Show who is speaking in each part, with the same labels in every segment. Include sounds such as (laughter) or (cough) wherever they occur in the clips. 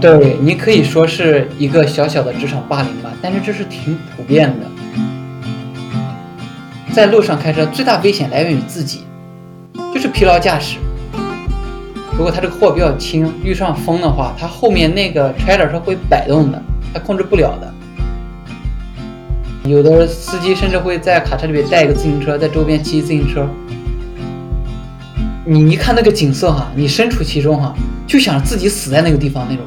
Speaker 1: 对你可以说是一个小小的职场霸凌吧，但是这是挺普遍的。在路上开车，最大危险来源于自己，就是疲劳驾驶。如果他这个货比较轻，遇上风的话，他后面那个 trailer 是会摆动的，他控制不了的。有的司机甚至会在卡车里面带一个自行车，在周边骑自行车。你一看那个景色哈，你身处其中哈，就想自己死在那个地方那种。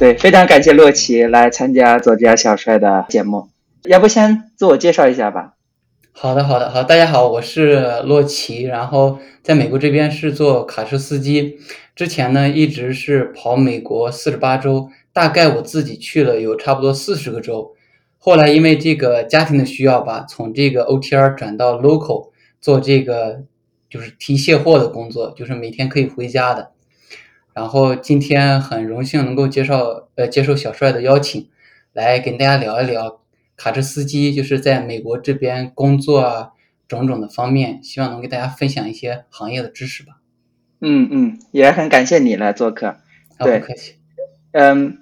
Speaker 2: 对，非常感谢洛奇来参加作家小帅的节目。要不先自我介绍一下吧？
Speaker 1: 好的，好的，好，大家好，我是洛奇，然后在美国这边是做卡车司机。之前呢，一直是跑美国四十八州，大概我自己去了有差不多四十个州。后来因为这个家庭的需要吧，从这个 OTR 转到 local 做这个就是提卸货的工作，就是每天可以回家的。然后今天很荣幸能够介绍呃接受小帅的邀请，来跟大家聊一聊卡车司机就是在美国这边工作啊种种的方面，希望能给大家分享一些行业的知识吧。
Speaker 2: 嗯嗯，也很感谢你来做客。对，
Speaker 1: 不客气。
Speaker 2: 嗯，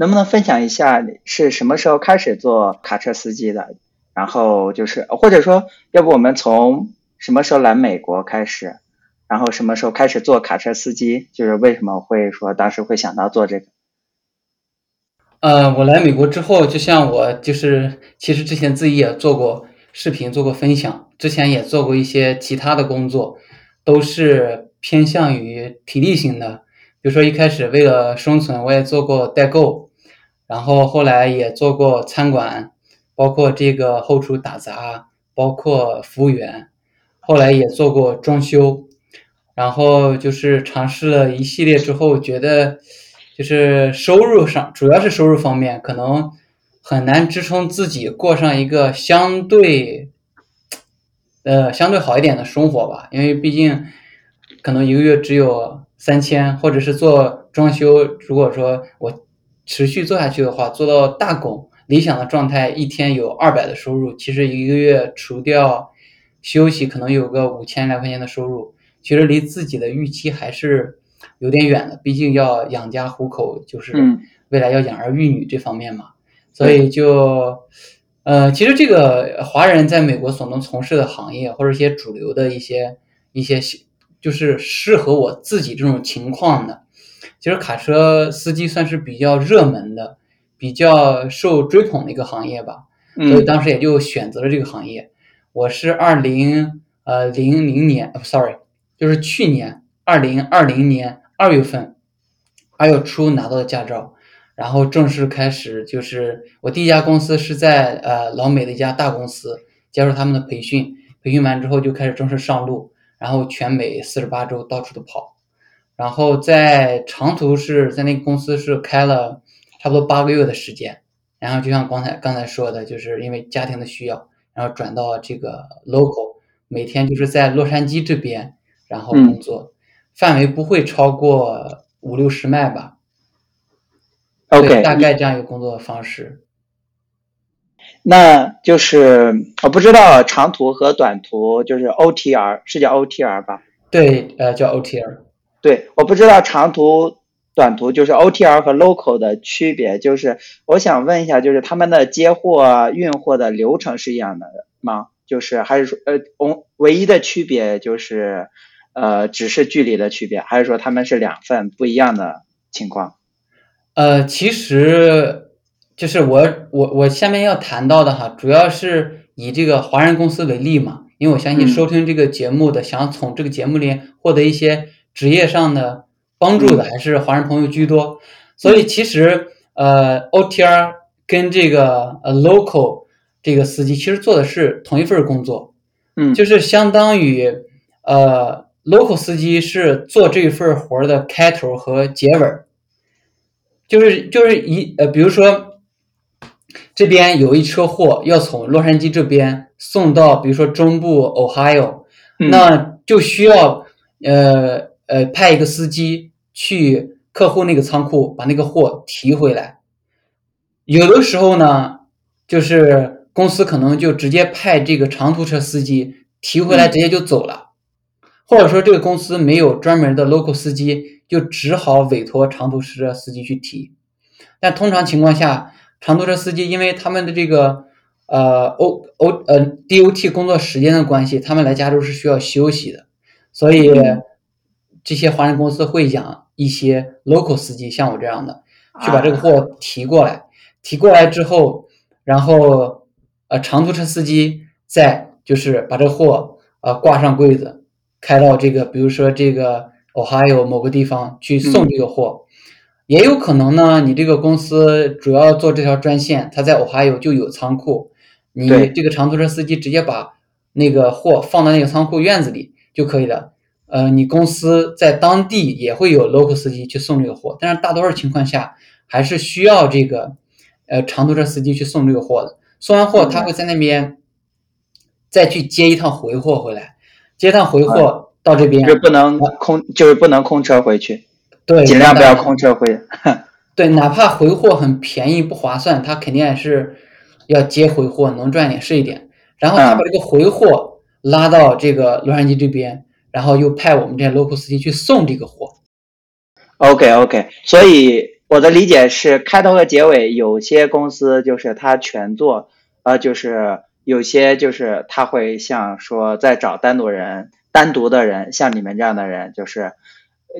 Speaker 2: 能不能分享一下你是什么时候开始做卡车司机的？然后就是或者说，要不我们从什么时候来美国开始？然后什么时候开始做卡车司机？就是为什么会说当时会想到做这个？
Speaker 1: 呃，我来美国之后，就像我就是其实之前自己也做过视频，做过分享，之前也做过一些其他的工作，都是偏向于体力型的。比如说一开始为了生存，我也做过代购，然后后来也做过餐馆，包括这个后厨打杂，包括服务员，后来也做过装修。然后就是尝试了一系列之后，觉得就是收入上，主要是收入方面，可能很难支撑自己过上一个相对，呃，相对好一点的生活吧。因为毕竟可能一个月只有三千，或者是做装修，如果说我持续做下去的话，做到大工，理想的状态，一天有二百的收入，其实一个月除掉休息，可能有个五千来块钱的收入。其实离自己的预期还是有点远的，毕竟要养家糊口，就是未来要养儿育女这方面嘛。所以就，呃，其实这个华人在美国所能从事的行业，或者一些主流的一些一些，就是适合我自己这种情况的。其实卡车司机算是比较热门的、比较受追捧的一个行业吧。所以当时也就选择了这个行业。我是二零呃零零年，sorry。就是去年二零二零年二月份，二月初拿到的驾照，然后正式开始。就是我第一家公司是在呃老美的一家大公司，接受他们的培训，培训完之后就开始正式上路，然后全美四十八州到处都跑。然后在长途是在那个公司是开了差不多八个月的时间，然后就像刚才刚才说的，就是因为家庭的需要，然后转到这个 local，每天就是在洛杉矶这边。然后工作范围不会超过五六十迈吧
Speaker 2: ？OK，
Speaker 1: 大概这样一个工作方式。
Speaker 2: 那就是我不知道长途和短途就是 OTR 是叫 OTR 吧？
Speaker 1: 对，呃，叫 OTR。
Speaker 2: 对，我不知道长途、短途就是 OTR 和 local 的区别。就是我想问一下，就是他们的接货、运货的流程是一样的吗？就是还是说，呃，唯唯一的区别就是。呃，只是距离的区别，还是说他们是两份不一样的情况？
Speaker 1: 呃，其实就是我我我下面要谈到的哈，主要是以这个华人公司为例嘛，因为我相信收听这个节目的，想从这个节目里获得一些职业上的帮助的，还是华人朋友居多。所以其实呃，OTR 跟这个呃 local 这个司机其实做的是同一份工作，
Speaker 2: 嗯，
Speaker 1: 就是相当于呃。local 司机是做这份活的开头和结尾就是就是一呃，比如说这边有一车货要从洛杉矶这边送到，比如说中部 Ohio，那就需要呃呃派一个司机去客户那个仓库把那个货提回来。有的时候呢，就是公司可能就直接派这个长途车司机提回来，直接就走了。或者说这个公司没有专门的 local 司机，就只好委托长途车司机去提。但通常情况下，长途车司机因为他们的这个呃 O O 呃 DOT 工作时间的关系，他们来加州是需要休息的，所以这些华人公司会养一些 local 司机，像我这样的，去把这个货提过来。提过来之后，然后呃长途车司机再就是把这个货呃挂上柜子，开到这个比如说这个 Ohio 某个地方去送这个货。也有可能呢，你这个公司主要做这条专线，它在 Ohio 就有仓库，你这个长途车司机直接把那个货放到那个仓库院子里就可以了。呃，你公司在当地也会有 local 司机去送这个货，但是大多数情况下还是需要这个。呃，长途车司机去送这个货的，送完货他会在那边再去接一趟回货回来，接一趟回货到这边
Speaker 2: 就不能空，就是不能空车回去，
Speaker 1: 对，
Speaker 2: 尽量不要空车回。(laughs)
Speaker 1: 对，哪怕回货很便宜不划算，他肯定也是要接回货，能赚点是一点。然后他把这个回货拉到这个洛杉矶这边，然后又派我们这些 local 司机去送这个货。
Speaker 2: OK OK，所以。我的理解是，开头和结尾有些公司就是他全做，呃，就是有些就是他会像说在找单独人、单独的人，像你们这样的人，就是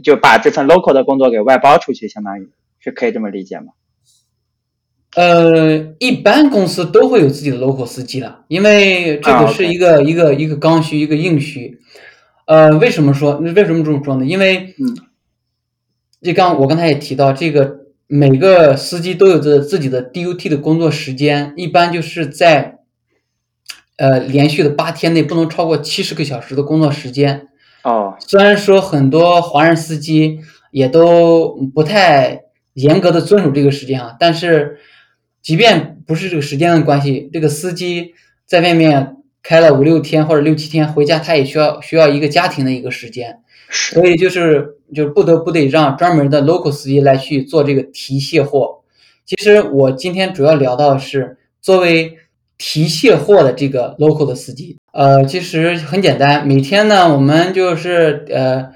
Speaker 2: 就把这份 local 的工作给外包出去，相当于是可以这么理解吗？
Speaker 1: 呃，一般公司都会有自己的 local 司机的，因为这个是一个一个一个刚需，一个硬需。呃，为什么说？为什么这么说呢？因为，
Speaker 2: 嗯，
Speaker 1: 这刚我刚才也提到这个。每个司机都有着自己的 DUT 的工作时间，一般就是在，呃，连续的八天内不能超过七十个小时的工作时间。
Speaker 2: 哦，
Speaker 1: 虽然说很多华人司机也都不太严格的遵守这个时间啊，但是即便不是这个时间的关系，这个司机在外面开了五六天或者六七天回家，他也需要需要一个家庭的一个时间。所以就是就是不得不得让专门的 local 司机来去做这个提卸货。其实我今天主要聊到的是作为提卸货的这个 local 的司机。呃，其实很简单，每天呢我们就是呃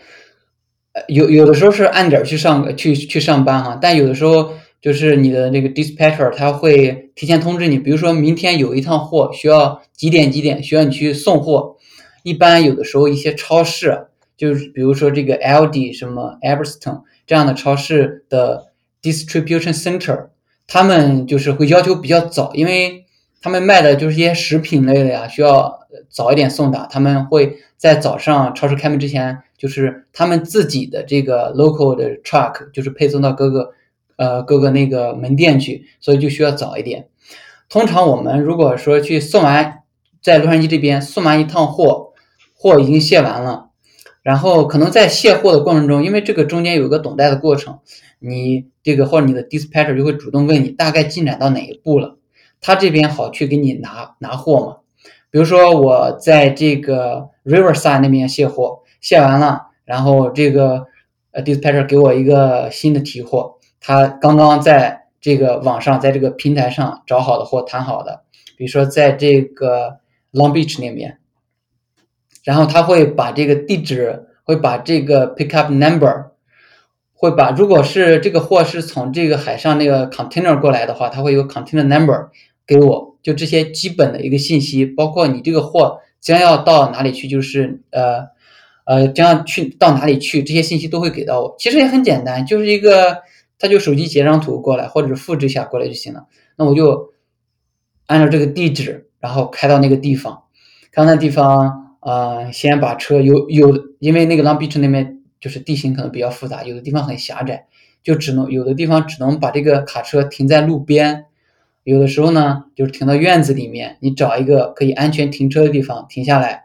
Speaker 1: 有有的时候是按点去上去去上班哈，但有的时候就是你的那个 dispatcher 他会提前通知你，比如说明天有一趟货需要几点几点需要你去送货。一般有的时候一些超市。就是比如说这个 LD 什么 a b e r s t o n 这样的超市的 distribution center，他们就是会要求比较早，因为他们卖的就是一些食品类的呀，需要早一点送达。他们会在早上超市开门之前，就是他们自己的这个 local 的 truck，就是配送到各个呃各个那个门店去，所以就需要早一点。通常我们如果说去送完，在洛杉矶这边送完一趟货，货已经卸完了。然后可能在卸货的过程中，因为这个中间有个等待的过程，你这个或者你的 dispatcher 就会主动问你大概进展到哪一步了，他这边好去给你拿拿货嘛。比如说我在这个 Riverside 那边卸货，卸完了，然后这个呃 dispatcher 给我一个新的提货，他刚刚在这个网上在这个平台上找好的货谈好的，比如说在这个 Long Beach 那边。然后他会把这个地址，会把这个 pickup number，会把如果是这个货是从这个海上那个 container 过来的话，他会有 container number 给我，就这些基本的一个信息，包括你这个货将要到哪里去，就是呃呃将要去到哪里去，这些信息都会给到我。其实也很简单，就是一个他就手机截张图过来，或者是复制一下过来就行了。那我就按照这个地址，然后开到那个地方，开到那地方。啊，先把车有有，因为那个 Long Beach 那边就是地形可能比较复杂，有的地方很狭窄，就只能有的地方只能把这个卡车停在路边，有的时候呢就是停到院子里面，你找一个可以安全停车的地方停下来，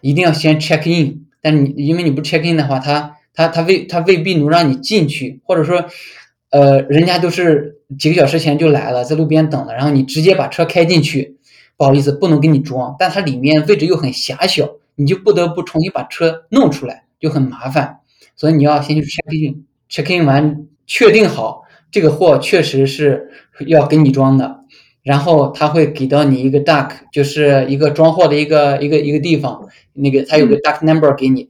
Speaker 1: 一定要先 check in，但是你因为你不 check in 的话，他他他未他未必能让你进去，或者说，呃，人家都是几个小时前就来了，在路边等了，然后你直接把车开进去。不好意思，不能给你装，但它里面位置又很狭小，你就不得不重新把车弄出来，就很麻烦。所以你要先去 check in，check in 完确定好这个货确实是要给你装的，然后他会给到你一个 duck，就是一个装货的一个一个一个地方，那个他有个 duck number 给你，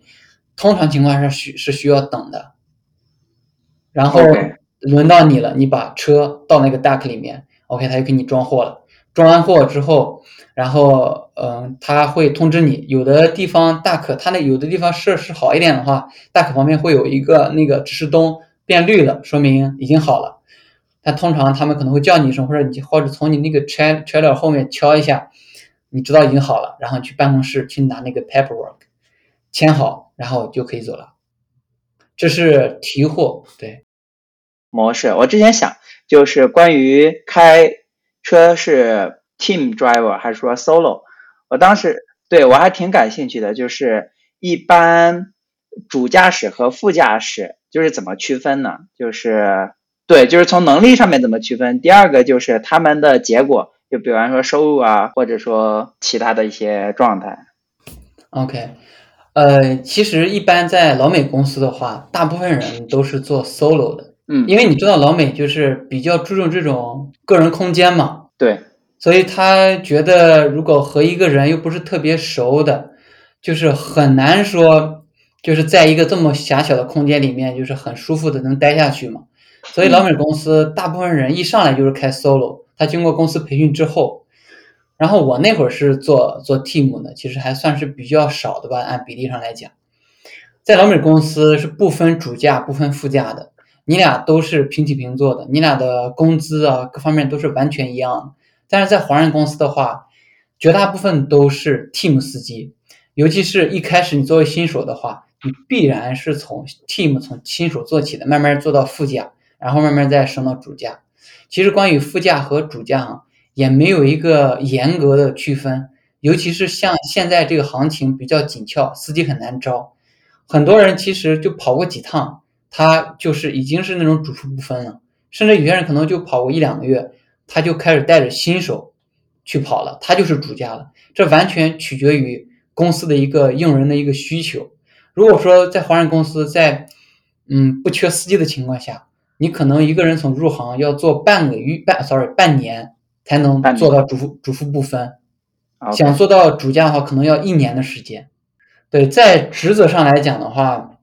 Speaker 1: 通常情况下需是需要等的。然后轮到你了，你把车到那个 dock 里面，OK，他就给你装货了。装完货之后，然后嗯，他会通知你，有的地方 dock，它那有的地方设施好一点的话，dock 旁边会有一个那个指示灯变绿了，说明已经好了。但通常他们可能会叫你一声，或者你或者从你那个 tra trailer 后面敲一下，你知道已经好了，然后去办公室去拿那个 paperwork 签好，然后就可以走了。这是提货，对。
Speaker 2: 模式。我之前想就是关于开车是 team driver 还是说 solo，我当时对我还挺感兴趣的，就是一般主驾驶和副驾驶就是怎么区分呢？就是对，就是从能力上面怎么区分。第二个就是他们的结果，就比方说收入啊，或者说其他的一些状态。
Speaker 1: OK，呃，其实一般在老美公司的话，大部分人都是做 solo 的，
Speaker 2: 嗯，
Speaker 1: 因为你知道老美就是比较注重这种个人空间嘛，
Speaker 2: 对，
Speaker 1: 所以他觉得如果和一个人又不是特别熟的，就是很难说就是在一个这么狭小的空间里面，就是很舒服的能待下去嘛。所以老美公司大部分人一上来就是开 solo，他经过公司培训之后，然后我那会儿是做做 team 的，其实还算是比较少的吧，按比例上来讲，在老美公司是不分主驾不分副驾的，你俩都是平起平坐的，你俩的工资啊各方面都是完全一样的。但是在华人公司的话，绝大部分都是 team 司机，尤其是一开始你作为新手的话，你必然是从 team 从新手做起的，慢慢做到副驾，然后慢慢再升到主驾。其实关于副驾和主驾啊，也没有一个严格的区分，尤其是像现在这个行情比较紧俏，司机很难招，很多人其实就跑过几趟，他就是已经是那种主副不分了，甚至有些人可能就跑过一两个月，他就开始带着新手去跑了，他就是主驾了。这完全取决于公司的一个用人的一个需求。如果说在华人公司在嗯不缺司机的情况下，你可能一个人从入行要做半个月半，sorry 半年才能做到主副主副不分。想做到主驾的话，可能要一年的时间。对，在职责上来讲的话，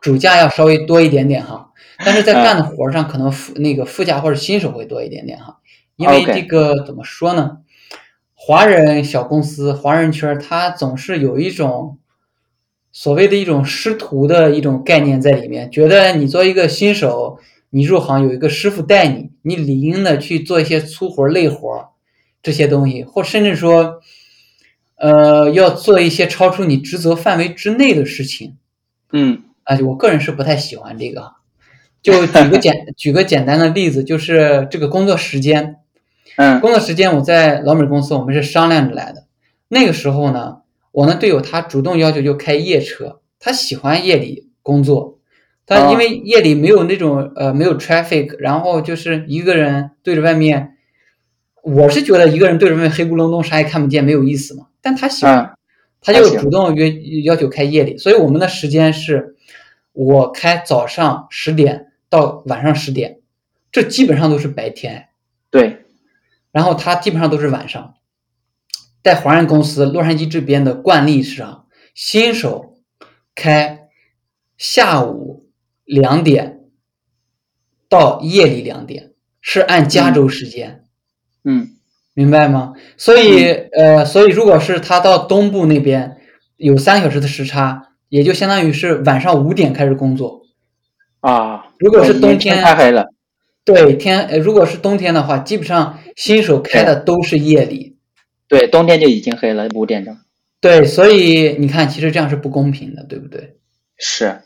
Speaker 1: 主驾要稍微多一点点哈，但是在干的活儿上，可能副那个副驾或者新手会多一点点哈，因为这个怎么说呢？华人小公司、华人圈儿，它总是有一种所谓的一种师徒的一种概念在里面，觉得你作为一个新手，你入行有一个师傅带你，你理应的去做一些粗活、累活这些东西，或甚至说，呃，要做一些超出你职责范围之内的事情。
Speaker 2: 嗯
Speaker 1: 啊，我个人是不太喜欢这个。就举个简 (laughs) 举个简单的例子，就是这个工作时间。
Speaker 2: 嗯
Speaker 1: 工作时间我在老美公司，我们是商量着来的。那个时候呢，我那队友他主动要求就开夜车，他喜欢夜里工作。他因为夜里没有那种呃没有 traffic，然后就是一个人对着外面，我是觉得一个人对着外面黑咕隆咚啥也看不见没有意思嘛。但他喜欢，
Speaker 2: 嗯
Speaker 1: 他就主动约要求开夜里，所以我们的时间是，我开早上十点到晚上十点，这基本上都是白天，
Speaker 2: 对，
Speaker 1: 然后他基本上都是晚上。在华人公司洛杉矶这边的惯例是啊，新手开下午两点到夜里两点，是按加州时间。
Speaker 2: 嗯
Speaker 1: 明白吗？所以，呃，所以如果是他到东部那边有三个小时的时差，也就相当于是晚上五点开始工作。
Speaker 2: 啊，
Speaker 1: 如果是冬天
Speaker 2: 太黑了，
Speaker 1: 对天，呃，如果是冬天的话，基本上新手开的都是夜里。
Speaker 2: 对，冬天就已经黑了，五点钟。
Speaker 1: 对，所以你看，其实这样是不公平的，对不对？
Speaker 2: 是，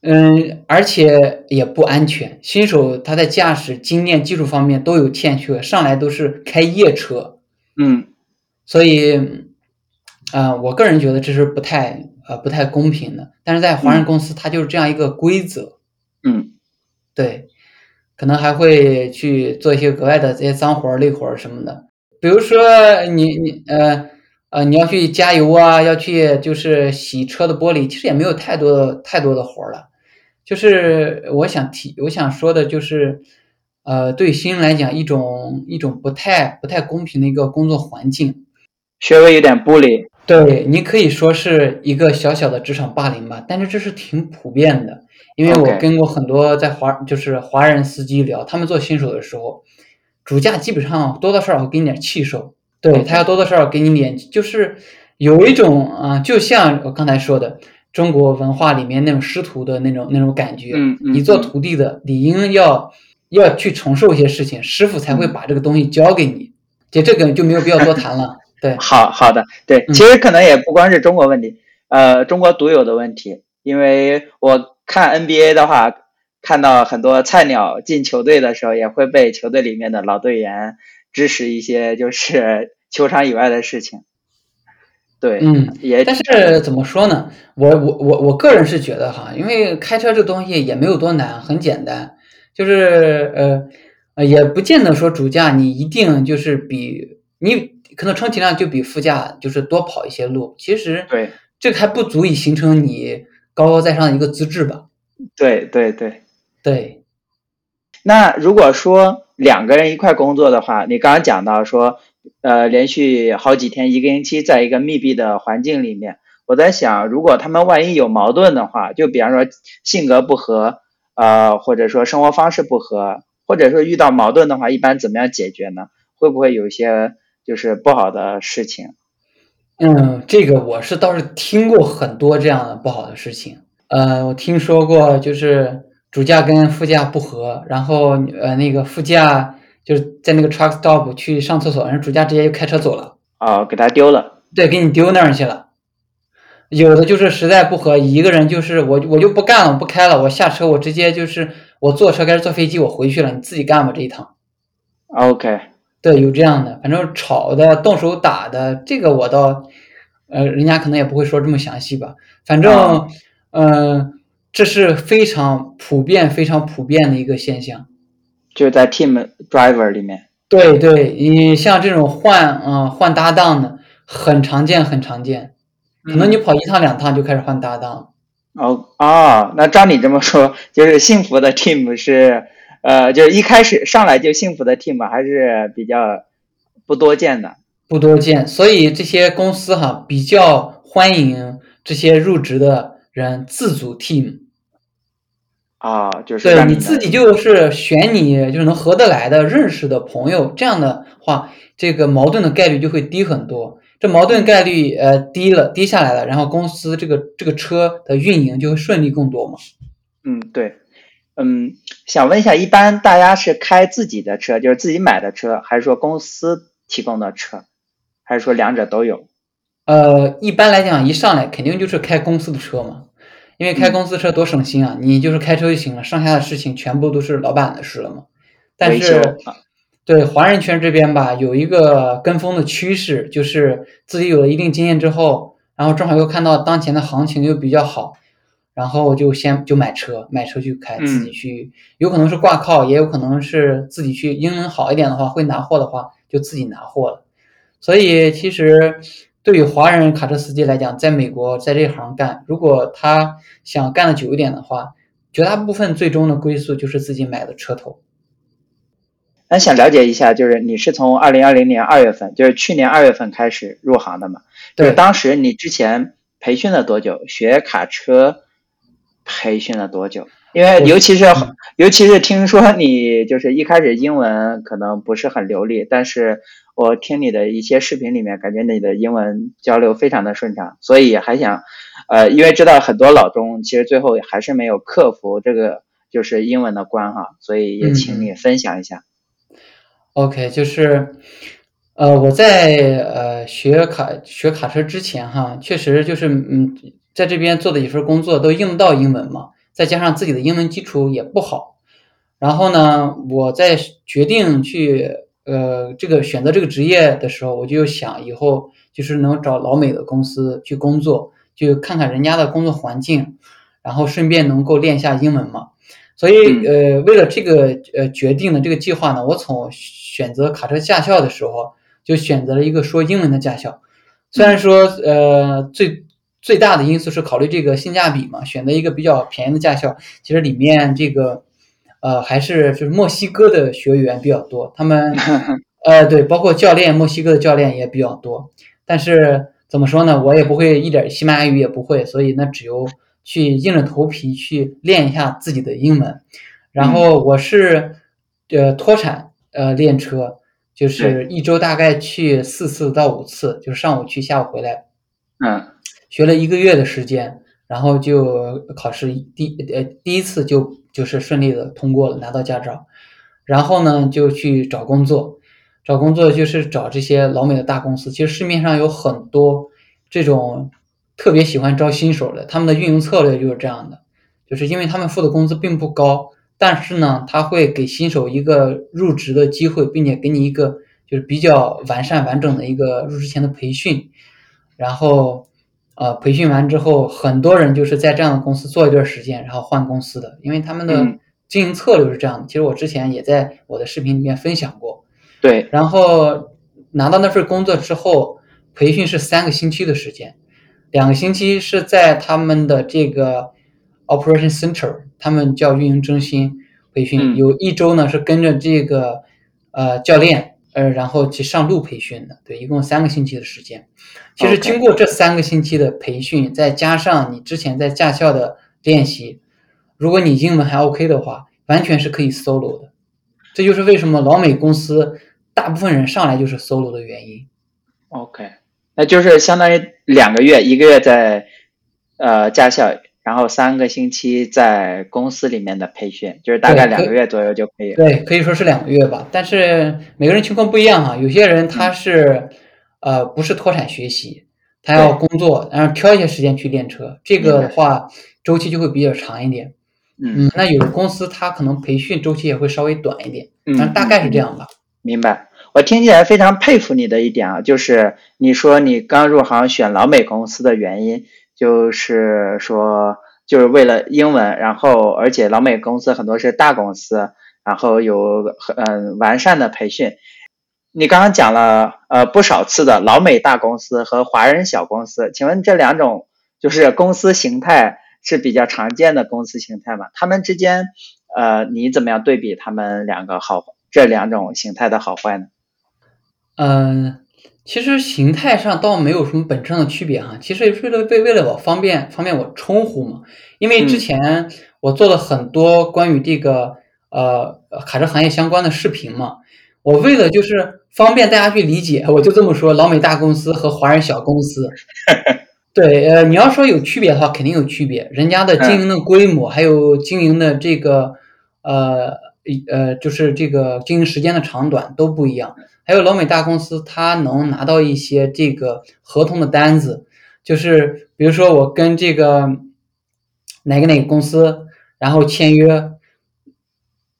Speaker 1: 嗯，而且也不安全。新手他在驾驶经验、技术方面都有欠缺，上来都是开夜车。
Speaker 2: 嗯
Speaker 1: 所以，啊、我个人觉得这是不太呃不太公平的。但是在华人公司，它就是这样一个规则，
Speaker 2: 嗯
Speaker 1: 对，可能还会去做一些额外的这些脏活儿、累活儿什么的。比如说你你呃呃你要去加油啊，要去就是洗车的玻璃，其实也没有太多的太多的活儿了。就是我想提我想说的就是，呃，对新人来讲一种一种不太不太公平的一个工作环境。
Speaker 2: 稍微有点 bully。
Speaker 1: 对你可以说是一个小小的职场霸凌吧，但是这是挺普遍的，因为我跟过很多在华就是华人司机聊，他们做新手的时候，主驾基本上多多少少会给你点气受，对他要多多少少给你点，就是有一种啊、就像我刚才说的。中国文化里面那种师徒的那种那种感觉，
Speaker 2: 嗯嗯
Speaker 1: 你做
Speaker 2: 嗯
Speaker 1: 徒弟的理应要要去承受一些事情，师傅才会
Speaker 2: 嗯
Speaker 1: 把这个东西交给你。就这个就没有必要多谈了。(laughs) 对，
Speaker 2: 好好的，对，
Speaker 1: 嗯
Speaker 2: 其实可能也不光是中国问题，呃，中国独有的问题，因为我看 NBA 的话，看到很多菜鸟进球队的时候，也会被球队里面的老队员支持一些就是球场以外的事情。对，
Speaker 1: 嗯，
Speaker 2: 也
Speaker 1: 但是怎么说呢？我我我我个人是觉得哈，因为开车这东西也没有多难，很简单，就是呃呃，也不见得说主驾你一定就是比你可能充其量就比副驾就是多跑一些路，其实
Speaker 2: 对
Speaker 1: 这个还不足以形成你高高在上的一个资质吧？
Speaker 2: 对对对。
Speaker 1: 对，
Speaker 2: 那如果说两个人一块工作的话，你刚刚讲到说，呃，连续好几天、一个星期在一个密闭的环境里面，我在想，如果他们万一有矛盾的话，就比方说性格不合，呃，或者说生活方式不合，或者说遇到矛盾的话，一般怎么样解决呢？会不会有一些就是不好的事情？
Speaker 1: 嗯，这个我是倒是听过很多这样的不好的事情。呃，我听说过，就是主驾跟副驾不和，然后呃那个副驾就是在那个 truck stop 去上厕所，然后主驾直接就开车走了，
Speaker 2: 哦，给他丢了。
Speaker 1: 对，给你丢那儿去了。有的就是实在不合，一个人就是我我就不干了，我不开了，我下车，我直接就是我坐车开始坐飞机，我回去了，你自己干吧这一趟。
Speaker 2: OK，
Speaker 1: 对，有这样的，反正吵的、动手打的，这个我倒，呃，人家可能也不会说这么详细吧。反正，
Speaker 2: 啊
Speaker 1: 嗯、这是非常普遍、非常普遍的一个现象。
Speaker 2: 就是在 team driver 里面。
Speaker 1: 对对，你像这种换，嗯、换搭档的，很常见，很常见。可能你跑一趟两趟就开始换搭档了。
Speaker 2: 哦哦，那照你这么说，就是幸福的 team 是呃，就是一开始上来就幸福的 team 还是比较不多见的。
Speaker 1: 不多见，所以这些公司哈比较欢迎这些入职的人自组 team。
Speaker 2: 啊、就是
Speaker 1: 对你自己就是选你就是能合得来的、认识的朋友，这样的话，这个矛盾的概率就会低很多。这矛盾概率呃低了，低下来了，然后公司这个这个车的运营就会顺利更多嘛。
Speaker 2: 嗯对，嗯，想问一下，一般大家是开自己的车，就是自己买的车，还是说公司提供的车，还是说两者都有？
Speaker 1: 呃，一般来讲，一上来肯定就是开公司的车嘛，因为开
Speaker 2: 嗯
Speaker 1: 公司车多省心啊，你就是开车就行了，剩下的事情全部都是老板的事了嘛。但是
Speaker 2: 啊
Speaker 1: 对华人圈这边吧，有一个跟风的趋势，就是自己有了一定经验之后，然后正好又看到当前的行情又比较好，然后就先就买车，买车去开，自己
Speaker 2: 嗯
Speaker 1: 去，有可能是挂靠，也有可能是自己去，英文好一点的话，会拿货的话就自己拿货了。所以其实对于华人卡车司机来讲，在美国在这行干，如果他想干的久一点的话，绝大部分最终的归宿就是自己买的车头。
Speaker 2: 那想了解一下，就是你是从二零二零年二月份，就是去年二月份开始入行的嘛？就是
Speaker 1: 对，
Speaker 2: 当时你之前培训了多久？学卡车培训了多久？因为尤其是
Speaker 1: 嗯
Speaker 2: 尤其是听说你就是一开始英文可能不是很流利，但是我听你的一些视频里面，感觉你的英文交流非常的顺畅，所以还想，呃，因为知道很多老中其实最后还是没有克服这个就是英文的关哈，所以也请你分享一下。
Speaker 1: OK，就是，呃，我在呃学卡学卡车之前哈，确实就是嗯，在这边做的一份工作都用不到英文嘛，再加上自己的英文基础也不好，然后呢，我在决定去呃这个选择这个职业的时候，我就想以后就是能找老美的公司去工作，就看看人家的工作环境，然后顺便能够练一下英文嘛。所以，呃，为了这个呃决定的这个计划呢，我从选择卡车驾校的时候就选择了一个说英文的驾校。虽然说，呃，最最大的因素是考虑这个性价比嘛，选择一个比较便宜的驾校，其实里面这个呃还是就是墨西哥的学员比较多，他们 (laughs) 呃对，包括教练，墨西哥的教练也比较多。但是怎么说呢？我也不会一点西班牙语也不会，所以那只有去硬着头皮去练一下自己的英文。然后我是呃脱产呃练车，就是一周大概去四次到五次，就是上午去，下午回来。
Speaker 2: 嗯，
Speaker 1: 学了一个月的时间，然后就考试第呃第一次就就是顺利的通过了，拿到驾照。然后呢，就去找工作，找工作就是找这些老美的大公司。其实市面上有很多这种特别喜欢招新手的，他们的运营策略就是这样的，就是因为他们付的工资并不高，但是呢，他会给新手一个入职的机会，并且给你一个就是比较完善完整的一个入职前的培训。然后，呃，培训完之后，很多人就是在这样的公司做一段时间，然后换公司的，因为他们的。经营策略是这样的，其实我之前也在我的视频里面分享过。
Speaker 2: 对，
Speaker 1: 然后拿到那份工作之后，培训是三个星期的时间，两个星期是在他们的这个 operation center，他们叫运营中心培训，有一周呢是跟着这个呃教练，呃，然后去上路培训的。对，一共三个星期的时间。其实经过这三个星期的培训，再加上你之前在驾校的练习。如果你英文还 OK 的话，完全是可以 solo 的。这就是为什么老美公司大部分人上来就是 solo 的原因。
Speaker 2: OK，那就是相当于两个月，一个月在呃驾校，然后三个星期在公司里面的培训，就是大概两个月左右就可以。
Speaker 1: 对，可以说是两个月吧。但是每个人情况不一样哈，有些人他是呃不是脱产学习，他要工作，然后挑一些时间去练车，这个的话周期就会比较长一点。嗯，那有的公司他可能培训周期也会稍微短一点，嗯，大概是这样吧。
Speaker 2: 明白。我听起来非常佩服你的一点啊，就是你说你刚入行选老美公司的原因，就是说就是为了英文，然后而且老美公司很多是大公司，然后有很嗯完善的培训。你刚刚讲了呃不少次的老美大公司和华人小公司，请问这两种就是公司形态？是比较常见的公司形态嘛？他们之间，呃，你怎么样对比他们两个好这两种形态的好坏呢？
Speaker 1: 嗯，其实形态上倒没有什么本质上的区别哈。其实为了为为了我方便方便我称呼嘛，因为之前我做了很多关于这个呃卡车行业相关的视频嘛，我为了就是方便大家去理解，我就这么说：老美大公司和华人小公司。(laughs) 对，呃，你要说有区别的话，肯定有区别。人家的经营的规模，还有经营的这个，呃，呃，就是这个经营时间的长短都不一样。还有老美大公司，它能拿到一些这个合同的单子，就是比如说我跟这个哪个哪个公司，然后签约，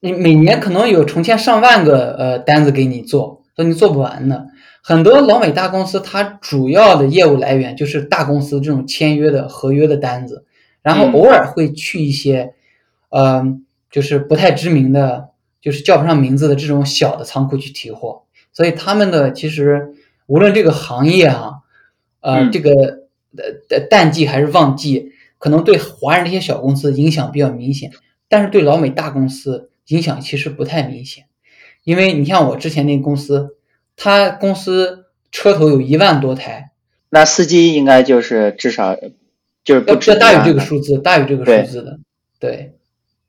Speaker 1: 你每年可能有成千上万个呃单子给你做，说你做不完的。很多老美大公司，它主要的业务来源就是大公司这种签约的合约的单子，然后偶尔会去一些，呃，就是不太知名的，就是叫不上名字的这种小的仓库去提货。所以他们的其实无论这个行业啊，呃，这个呃淡季还是旺季，可能对华人这些小公司影响比较明显，但是对老美大公司影响其实不太明显，因为你像我之前那个公司。他公司车头有一万多台，
Speaker 2: 那司机应该就是至少就是不
Speaker 1: 要大于这个数字，大于这个数字的，对，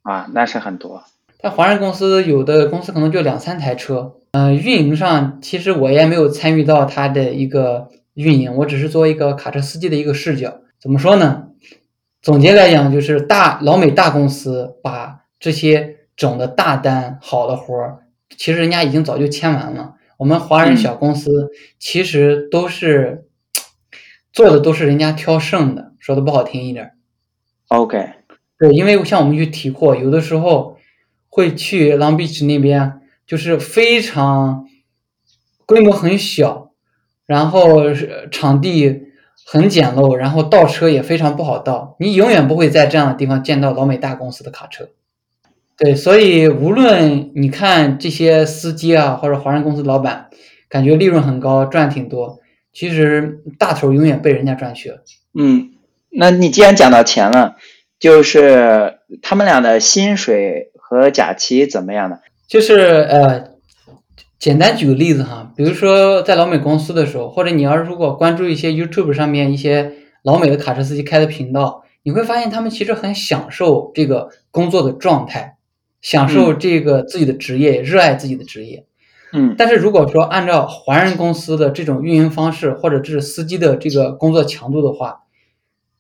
Speaker 2: 啊，那是很多。
Speaker 1: 但华人公司有的公司可能就两三台车，嗯，运营上其实我也没有参与到他的一个运营，我只是作为一个卡车司机的一个视角。怎么说呢？总结来讲，就是大老美大公司把这些整的大单好的活儿，其实人家已经早就签完了。我们华人小公司其实都是做的都是人家挑剩的，说的不好听一点。
Speaker 2: OK，
Speaker 1: 对，因为像我们去提货，有的时候会去 Long Beach 那边，就是非常规模很小，然后场地很简陋，然后倒车也非常不好倒，你永远不会在这样的地方见到老美大公司的卡车。对，所以无论你看这些司机啊，或者华人公司老板，感觉利润很高，赚挺多，其实大头永远被人家赚去了。
Speaker 2: 嗯，那你既然讲到钱了，就是他们俩的薪水和假期怎么样呢？
Speaker 1: 就是呃，简单举个例子哈，比如说在老美公司的时候，或者你要是如果关注一些 YouTube 上面一些老美的卡车司机开的频道，你会发现他们其实很享受这个工作的状态，享受这个自己的职业，热爱自己的职业。
Speaker 2: 嗯
Speaker 1: 但是如果说按照华人公司的这种运营方式，或者这是司机的这个工作强度的话，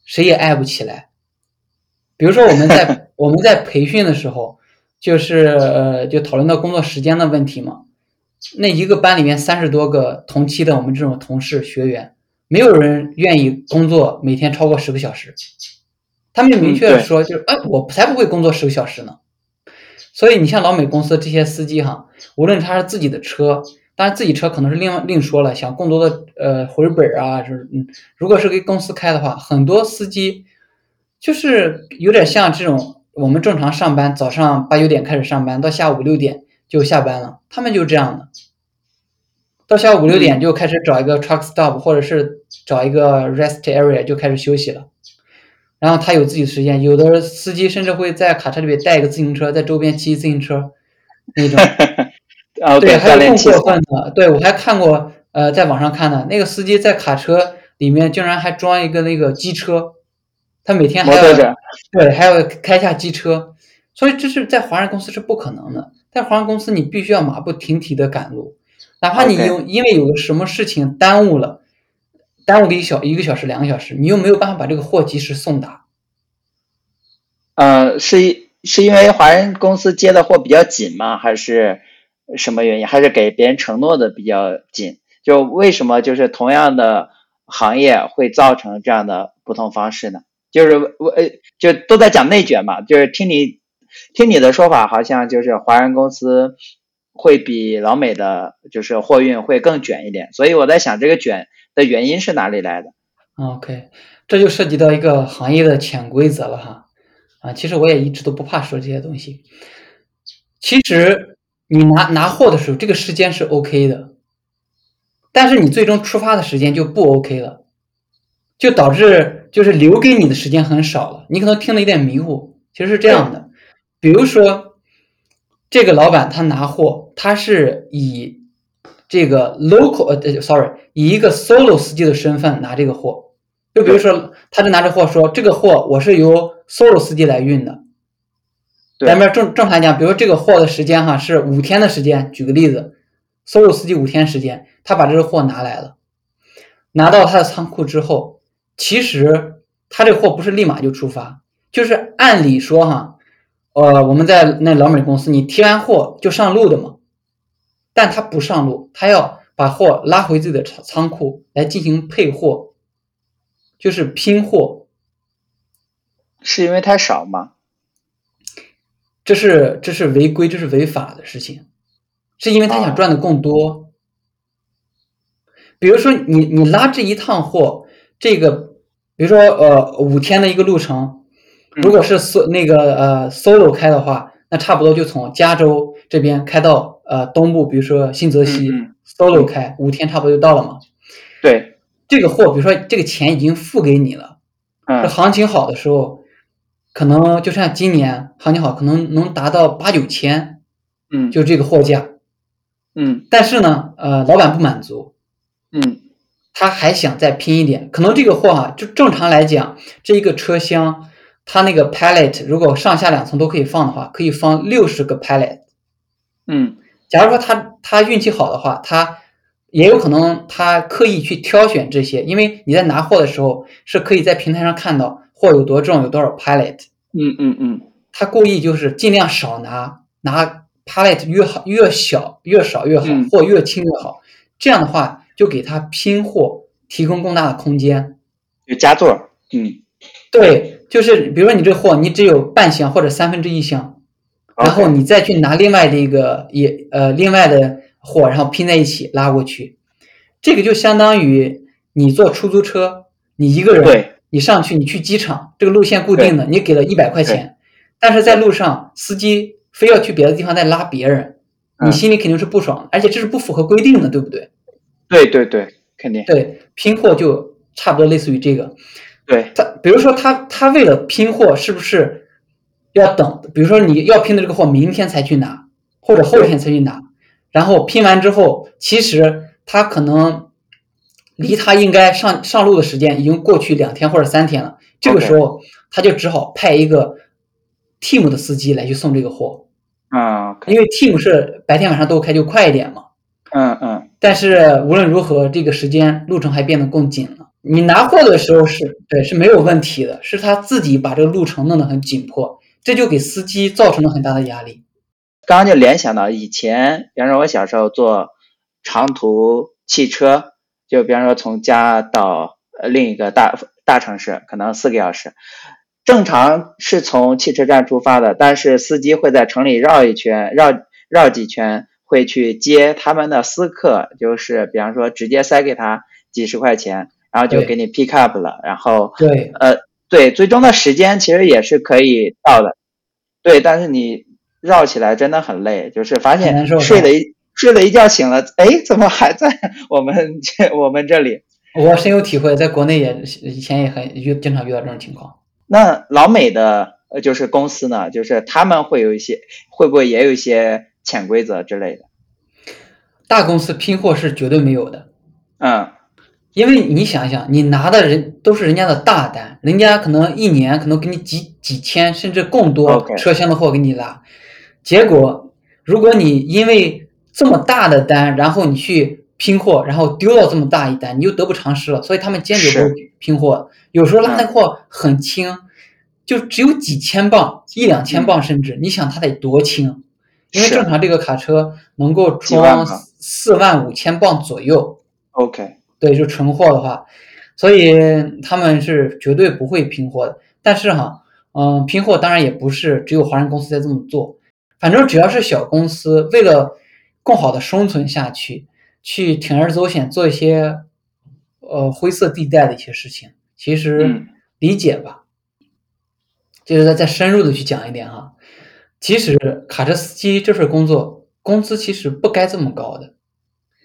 Speaker 1: 谁也爱不起来。比如说我们在我们在培训的时候，就是呃就讨论到工作时间的问题嘛。那一个班里面三十多个同期的我们这种同事学员，没有人愿意工作每天超过十个小时。他们明确的说，就是哎，我才不会工作十个小时呢。所以你像老美公司这些司机哈，无论他是自己的车，当然自己车可能是另另说了，想更多的呃回本儿啊，是嗯，如果是给公司开的话，很多司机就是有点像这种我们正常上班，早上八九点开始上班，到下午六点就下班了，他们就这样的，到下午五六点就开始找一个 truck stop，或者是找一个 rest area 就开始休息了。然后他有自己的时间，有的司机甚至会在卡车里面带一个自行车，在周边骑自行车那种。(laughs)
Speaker 2: 啊，
Speaker 1: 对，还有更过分的，对我还看过，呃，在网上看的那个司机在卡车里面竟然还装一个那个机车，他每天还要对，还要开下机车，所以这是在华人公司是不可能的，在华人公司你必须要马不停蹄的赶路，哪怕你有因为有个什么事情耽误了，耽误个一小一个小时两个小时，你又没有办法把这个货及时送达。
Speaker 2: 呃，是一是因为华人公司接的货比较紧吗？还是什么原因？还是给别人承诺的比较紧？就为什么就是同样的行业会造成这样的不同方式呢？就是我呃，就都在讲内卷嘛，就是听你听你的说法，好像就是华人公司会比老美的就是货运会更卷一点，所以我在想这个卷的原因是哪里来的
Speaker 1: ？OK，这就涉及到一个行业的潜规则了哈。啊，其实我也一直都不怕说这些东西。其实你拿拿货的时候，这个时间是 OK 的，但是你最终出发的时间就不 OK 了，就导致就是留给你的时间很少了。你可能听得有点迷糊，其实是这样的。比如说，这个老板他拿货，他是以这个 local 呃，sorry，以一个 solo 司机的身份拿这个货。就比如说，他就拿着货说，这个货我是由 solo 司机来运的。
Speaker 2: 对
Speaker 1: 咱们正正常讲，比如说这个货的时间哈是五天的时间，举个例子，solo 司机五天时间，他把这个货拿来了，拿到他的仓库之后，其实他这货不是立马就出发，就是按理说哈，呃，我们在那老美公司，你提完货就上路的嘛，但他不上路，他要把货拉回自己的仓仓库来进行配货，就是拼货，
Speaker 2: 是因为太少吗？
Speaker 1: 这是这是违规，这是违法的事情，是因为他想赚的更多。比如说你你拉这一趟货，这个比如说呃五天的一个路程，如果是 so 那个呃 solo 开的话，那差不多就从加州这边开到呃东部，比如说新泽西、solo 开五天，差不多就到了嘛。
Speaker 2: 对，
Speaker 1: 这个货，比如说这个钱已经付给你了，这
Speaker 2: 嗯
Speaker 1: 行情好的时候，可能就像今年行情好，可能能达到八九千，
Speaker 2: 嗯。
Speaker 1: 就这个货价。
Speaker 2: 嗯。
Speaker 1: 但是呢，呃，老板不满足，
Speaker 2: 嗯
Speaker 1: 他还想再拼一点。可能这个货啊，就正常来讲，这一个车厢，它那个 pallet 如果上下两层都可以放的话，可以放六十个 pallet。
Speaker 2: 嗯
Speaker 1: 假如说他他运气好的话，他也有可能他刻意去挑选这些，因为你在拿货的时候是可以在平台上看到货有多重，有多少 pallet。
Speaker 2: 嗯嗯嗯
Speaker 1: 他故意就是尽量少拿，拿 pallet 越好越小越少越好
Speaker 2: 嗯，
Speaker 1: 货越轻越好。这样的话，就给他拼货提供更大的空间。
Speaker 2: 有加座儿，嗯，
Speaker 1: 对，就是比如说你这货你只有半箱或者三分之一箱，然后你再去拿另外的一个也呃另外的货，然后拼在一起拉过去，这个就相当于你坐出租车，你一个人，
Speaker 2: 对
Speaker 1: 你上去你去机场，这个路线固定的，你给了一百块钱，但是在路上司机非要去别的地方再拉别人，你
Speaker 2: 嗯
Speaker 1: 心里肯定是不爽，而且这是不符合规定的，对不对？
Speaker 2: 对对对，肯定
Speaker 1: 对，拼货就差不多类似于这个，
Speaker 2: 对，
Speaker 1: 他比如说他他为了拼货，是不是要等？比如说你要拼的这个货，明天才去拿，或者后天才去拿，然后拼完之后，其实他可能离他应该上上路的时间已经过去两天或者三天了。这个时候，他就只好派一个 team 的司机来去送这个货。
Speaker 2: 啊，
Speaker 1: 因为 team 是白天晚上都开，就快一点嘛。
Speaker 2: 嗯嗯。
Speaker 1: 但是无论如何，这个时间路程还变得更紧了。你拿货的时候是对是没有问题的，是他自己把这个路程弄得很紧迫，这就给司机造成了很大的压力。
Speaker 2: 刚刚就联想到以前，比方说我小时候坐长途汽车，就比方说从家到另一个大大城市，可能四个小时。正常是从汽车站出发的，但是司机会在城里绕一圈，绕绕几圈，会去接他们的私客，就是比方说直接塞给他几十块钱，然后就给你 pick up 了，然后
Speaker 1: 对，
Speaker 2: 呃，对，最终的时间其实也是可以到的，对，但是你绕起来真的很累，就是发现睡了一睡了一觉醒了，哎，怎么还在 (laughs) 我们这我们这里？(laughs)
Speaker 1: 我深有体会，在国内也以前也很遇经常遇到这种情况。
Speaker 2: 那老美的呃，就是公司呢，就是他们会有一些，会不会也有一些潜规则之类的？
Speaker 1: 大公司拼货是绝对没有的，
Speaker 2: 嗯，
Speaker 1: 因为你想想，你拿的人都是人家的大单，人家可能一年可能给你几几千甚至更多车厢的货给你拉，结果如果你因为这么大的单，然后你去拼货，然后丢到这么大一单，你就得不偿失了，所以他们坚决不拼货。有时候拉的货很轻，就只有几千磅、一两千磅，甚至你想它得多轻？因为正常这个卡车能够装四万五千磅左右。
Speaker 2: OK，
Speaker 1: 对，就纯货的话，所以他们是绝对不会拼货的。但是哈，嗯，拼货当然也不是只有华人公司在这么做，反正只要是小公司，为了更好的生存下去，去铤而走险做一些呃灰色地带的一些事情。其实理解吧，就是再再深入的去讲一点哈。其实卡车司机这份工作工资其实不该这么高的。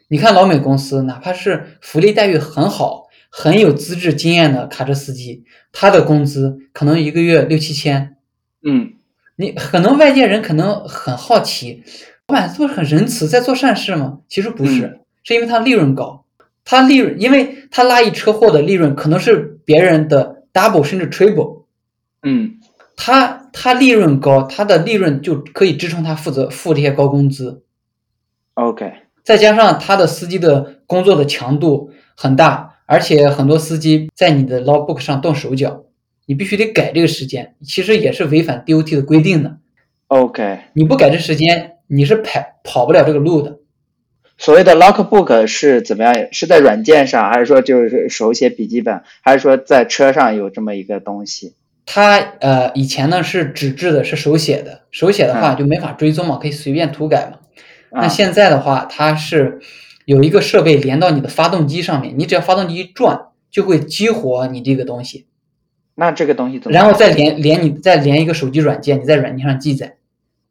Speaker 1: 你看老美公司，哪怕是福利待遇很好、很有资质经验的卡车司机，他的工资可能一个月六七千。
Speaker 2: 嗯，
Speaker 1: 你可能外界人可能很好奇，老板不是很仁慈，在做善事吗？其实不是，是因为他利润高。他利润，因为他拉一车货的利润可能是别人的 double 甚至 triple，
Speaker 2: 嗯，
Speaker 1: 他他利润高，他的利润就可以支撑他负责付这些高工资。
Speaker 2: OK，
Speaker 1: 再加上他的司机的工作的强度很大，而且很多司机在你的 logbook 上动手脚，你必须得改这个时间，其实也是违反 DOT 的规定的。
Speaker 2: OK，
Speaker 1: 你不改这时间，你是跑跑不了这个路的。
Speaker 2: 所谓的 logbook 是怎么样？是在软件上，还是说就是手写笔记本，还是说在车上有这么一个东西？
Speaker 1: 它呃，以前呢是纸质的，是手写的，手写的话就没法追踪嘛，可以随便涂改嘛。那现在的话，它是有一个设备连到你的发动机上面，你只要发动机一转，就会激活你这个东西。
Speaker 2: 那这个东西怎么？
Speaker 1: 然后再连连你再连一个手机软件，你在软件上记载。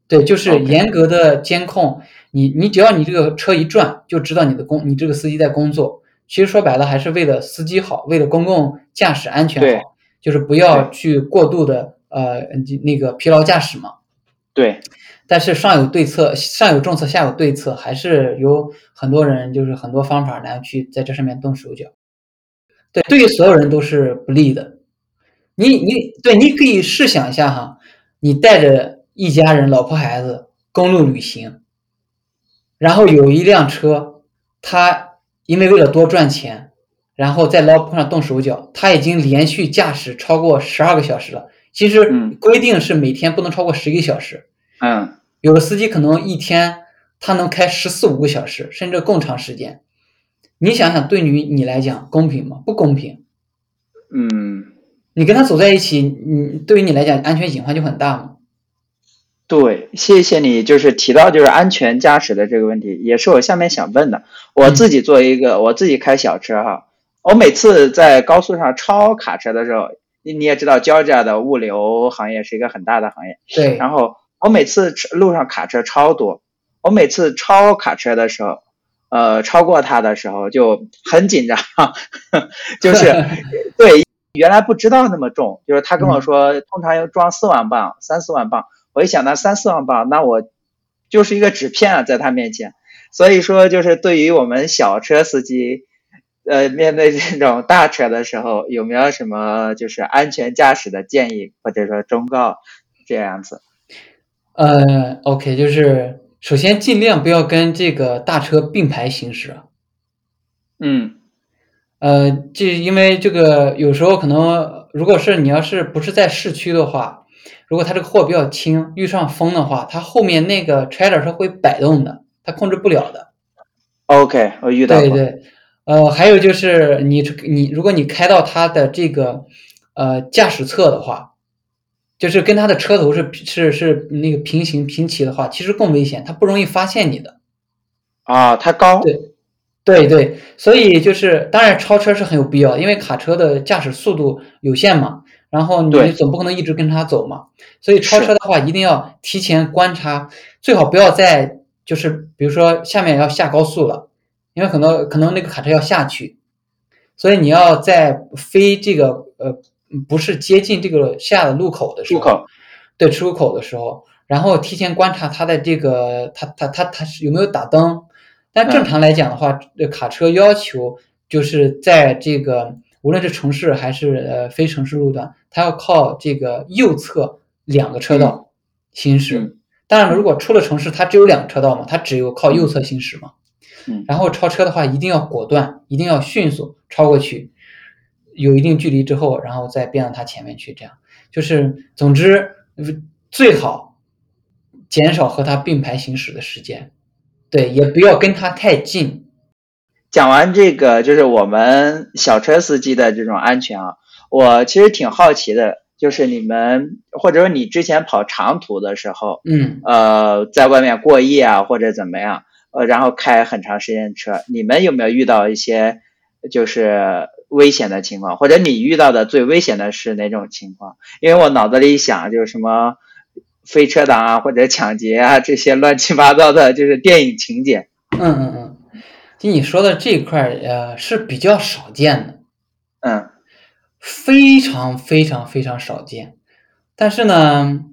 Speaker 1: 对，就是严格的监控。你你只要你这个车一转，就知道你的工，你这个司机在工作。其实说白了，还是为了司机好，为了公共驾驶安全好，就是不要去过度的呃那个疲劳驾驶嘛。
Speaker 2: 对。
Speaker 1: 但是上有对策，上有政策，下有对策，还是有很多人就是很多方法来去在这上面动手脚。对，对于所有人都是不利的。你你对，你可以试想一下哈，你带着一家人，老婆孩子，公路旅行。然后有一辆车，他因为为了多赚钱，然后在捞铺上动手脚，他已经连续驾驶超过十二个小时了。其实规定是每天不能超过十一个小时。
Speaker 2: 嗯，
Speaker 1: 有的司机可能一天他能开十四五个小时，甚至更长时间。你想想，对于你来讲公平吗？不公平。
Speaker 2: 嗯，
Speaker 1: 你跟他走在一起，你对于你来讲安全隐患就很大嘛。
Speaker 2: 对，谢谢你，就是提到就是安全驾驶的这个问题，也是我下面想问的。我自己做一个，我自己开小车哈，我每次在高速上超卡车的时候，你你也知道，交加的物流行业是一个很大的行业。
Speaker 1: 对。
Speaker 2: 然后我每次路上卡车超多，我每次超卡车的时候，呃，超过他的时候就很紧张，(laughs) 就是 (laughs) 对，原来不知道那么重，就是他跟我说，通常要装四万磅，三四万磅。我一想，到三四万磅，那我就是一个纸片啊，在他面前。所以说，就是对于我们小车司机，呃，面对这种大车的时候，有没有什么就是安全驾驶的建议或者说忠告这样子？
Speaker 1: 呃，OK，就是首先尽量不要跟这个大车并排行驶。
Speaker 2: 嗯，
Speaker 1: 呃，这因为这个有时候可能，如果是你要是不是在市区的话，如果它这个货比较轻，遇上风的话，它后面那个 trailer 是会摆动的，它控制不了的。
Speaker 2: OK，我遇到过。
Speaker 1: 对对，呃，还有就是你你如果你开到它的这个呃驾驶侧的话，就是跟它的车头是是是那个平行平齐的话，其实更危险，它不容易发现你的。
Speaker 2: 啊，太高。
Speaker 1: 对。对对，所以就是当然超车是很有必要，因为卡车的驾驶速度有限嘛，然后你总不可能一直跟它走嘛，所以超车的话一定要提前观察，最好不要在就是比如说下面要下高速了，因为可能可能那个卡车要下去，所以你要在非这个呃不是接近这个下的路口的时候，
Speaker 2: 出口
Speaker 1: 对出口的时候，然后提前观察它的这个它它它它是有没有打灯。但正常来讲的话，这卡车要求就是在这个无论是城市还是呃非城市路段，它要靠这个右侧两个车道行驶。当然了，如果出了城市，它只有两个车道嘛，它只有靠右侧行驶嘛。
Speaker 2: 嗯。
Speaker 1: 然后超车的话，一定要果断，一定要迅速超过去，有一定距离之后，然后再变到他前面去。这样就是，总之最好减少和他并排行驶的时间。对，也不要跟他太近。
Speaker 2: 讲完这个，就是我们小车司机的这种安全啊，我其实挺好奇的，就是你们或者说你之前跑长途的时候，
Speaker 1: 嗯，
Speaker 2: 呃，在外面过夜啊，或者怎么样，呃，然后开很长时间的车，你们有没有遇到一些就是危险的情况，或者你遇到的最危险的是哪种情况？因为我脑子里想就是什么。飞车党啊，或者抢劫啊，这些乱七八糟的，就是电影情节。
Speaker 1: 嗯嗯嗯，就你说的这一块儿，呃，是比较少见的。
Speaker 2: 嗯，
Speaker 1: 非常非常非常少见。但是呢，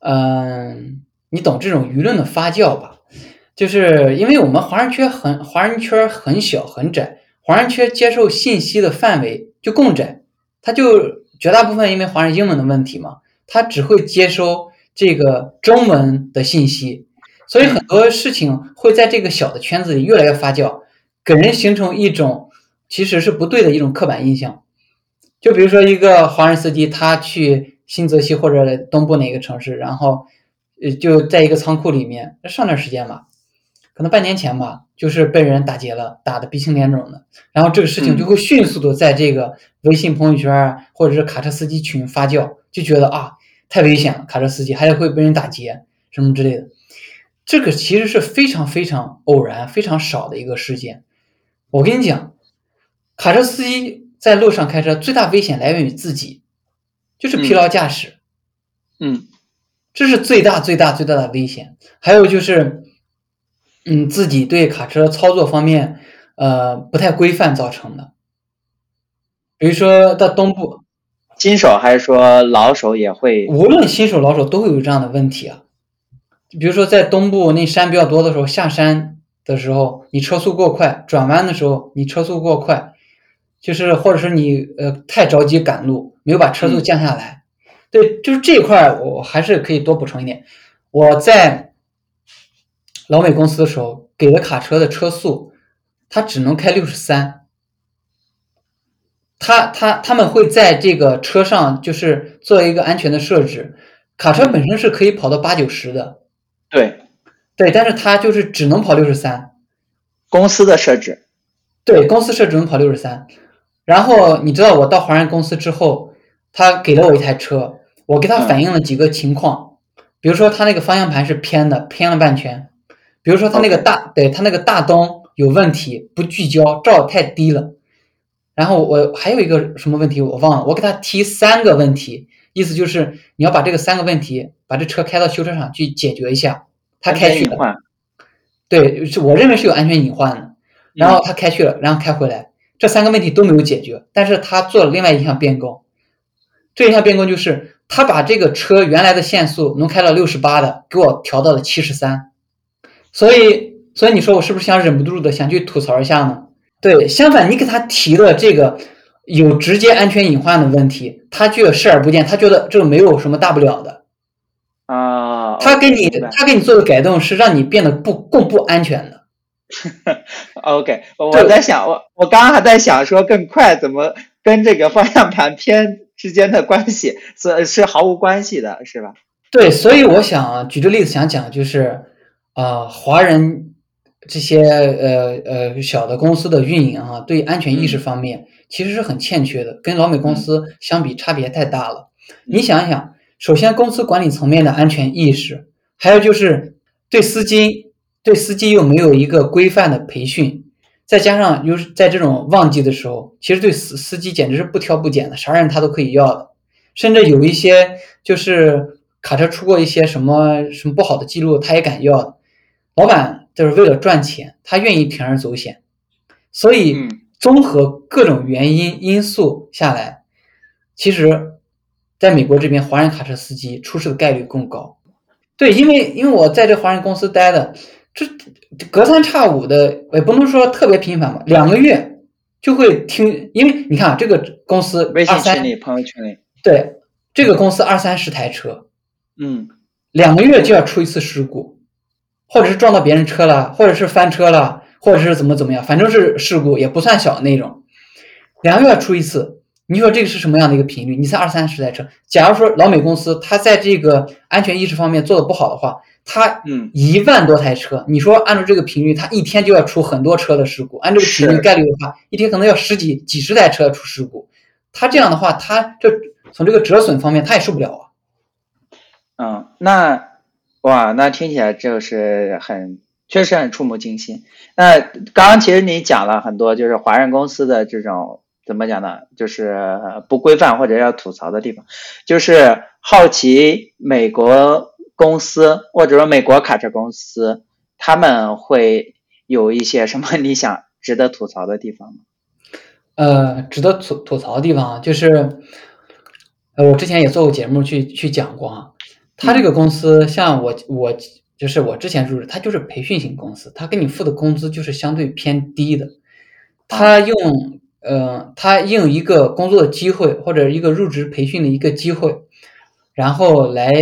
Speaker 1: 嗯，你懂这种舆论的发酵吧？就是因为我们华人圈很华人圈很小很窄，华人圈接受信息的范围就更窄，他就绝大部分因为华人英文的问题嘛，他只会接收。这个中文的信息，所以很多事情会在这个小的圈子里越来越发酵，给人形成一种其实是不对的一种刻板印象。就比如说一个华人司机，他去新泽西或者东部哪个城市，然后呃就在一个仓库里面，上段时间吧，可能半年前吧，就是被人打劫了，打的鼻青脸肿的，然后这个事情就会迅速的在这个微信朋友圈或者是卡车司机群发酵，就觉得啊。太危险了，卡车司机还得会被人打劫什么之类的，这个其实是非常非常偶然、非常少的一个事件。我跟你讲，卡车司机在路上开车最大危险来源于自己，就是疲劳驾驶。
Speaker 2: 嗯，
Speaker 1: 这是最大最大最大的危险。还有就是，嗯，自己对卡车操作方面，呃，不太规范造成的。比如说到东部。
Speaker 2: 新手还是说老手也会，
Speaker 1: 无论新手老手都会有这样的问题啊。比如说在东部那山比较多的时候，下山的时候你车速过快，转弯的时候你车速过快，就是或者是你呃太着急赶路，没有把车速降下来。对，就是这一块我还是可以多补充一点。我在老美公司的时候给了卡车的车速，它只能开六十三。他他他们会在这个车上就是做一个安全的设置，卡车本身是可以跑到八九十的，
Speaker 2: 对，
Speaker 1: 对，但是它就是只能跑六十三，
Speaker 2: 公司的设置，
Speaker 1: 对，公司设置能跑六十三，然后你知道我到华人公司之后，他给了我一台车，我给他反映了几个情况，比如说他那个方向盘是偏的，偏了半圈，比如说他那个大，对他那个大灯有问题，不聚焦，照太低了。然后我还有一个什么问题我忘了，我给他提三个问题，意思就是你要把这个三个问题把这车开到修车厂去解决一下。他开去了，对，是我认为是有安全隐患的。然后他开去了，然后开回来，这三个问题都没有解决，但是他做了另外一项变更。这一项变更就是他把这个车原来的限速能开到六十八的，给我调到了七十三。所以所以你说我是不是想忍不住的想去吐槽一下呢？对，相反，你给他提了这个有直接安全隐患的问题，他却视而不见，他觉得这个没有什么大不了的。
Speaker 2: 啊，
Speaker 1: 他给你他给你做的改动是让你变得不更不安全的。(laughs)
Speaker 2: OK，我
Speaker 1: 对
Speaker 2: 在想，我我刚刚还在想说更快怎么跟这个方向盘偏之间的关系，是是毫无关系的，是吧？
Speaker 1: 对，所以我想举个例子想讲，就是啊、华人这些呃呃小的公司的运营啊，对安全意识方面其实是很欠缺的，跟老美公司相比差别太大了。你想一想，首先公司管理层面的安全意识，还有就是对司机对司机又没有一个规范的培训，再加上又是在这种旺季的时候，其实对司司机简直是不挑不拣的，啥人他都可以要的，甚至有一些就是卡车出过一些什么什么不好的记录，他也敢要的。老板就是为了赚钱，他愿意铤而走险，所以
Speaker 2: 嗯。
Speaker 1: 综合各种原因因素下来，其实在美国这边，华人卡车司机出事的概率更高。对，因为因为我在这华人公司待的，这这隔三差五的，也不能说特别频繁吧，两个月就会听，因为你看啊，这个公司
Speaker 2: 微信群里、朋友圈里，
Speaker 1: 对这个公司二三十台车，
Speaker 2: 嗯。
Speaker 1: 两个月就要出一次事故，或者是撞到别人车了，或者是翻车了，或者是怎么怎么样，反正是事故，也不算小的那种。两个月出一次，你说这个是什么样的一个频率？你才二三十台车，假如说老美公司它在这个安全意识方面做的不好的话，它
Speaker 2: 嗯
Speaker 1: 一万多台车，你说按照这个频率，它一天就要出很多车的事故，按这个频率概率的话，一天可能要十几几十台车出事故。它这样的话，它这从这个折损方面，它也受不了啊。
Speaker 2: 嗯，那哇，那听起来就是很确实很触目惊心。那刚刚其实你讲了很多，就是华人公司的这种怎么讲呢？就是不规范或者要吐槽的地方，就是好奇美国公司或者说美国卡车公司，他们会有一些什么你想值得吐槽的地方吗？
Speaker 1: 呃，值得吐吐槽的地方啊，就是，呃，我之前也做过节目去去讲过啊，他这个公司像我我就是我之前入职，他就是培训型公司，他给你付的工资就是相对偏低的，他用呃他用一个工作的机会或者一个入职培训的一个机会，然后来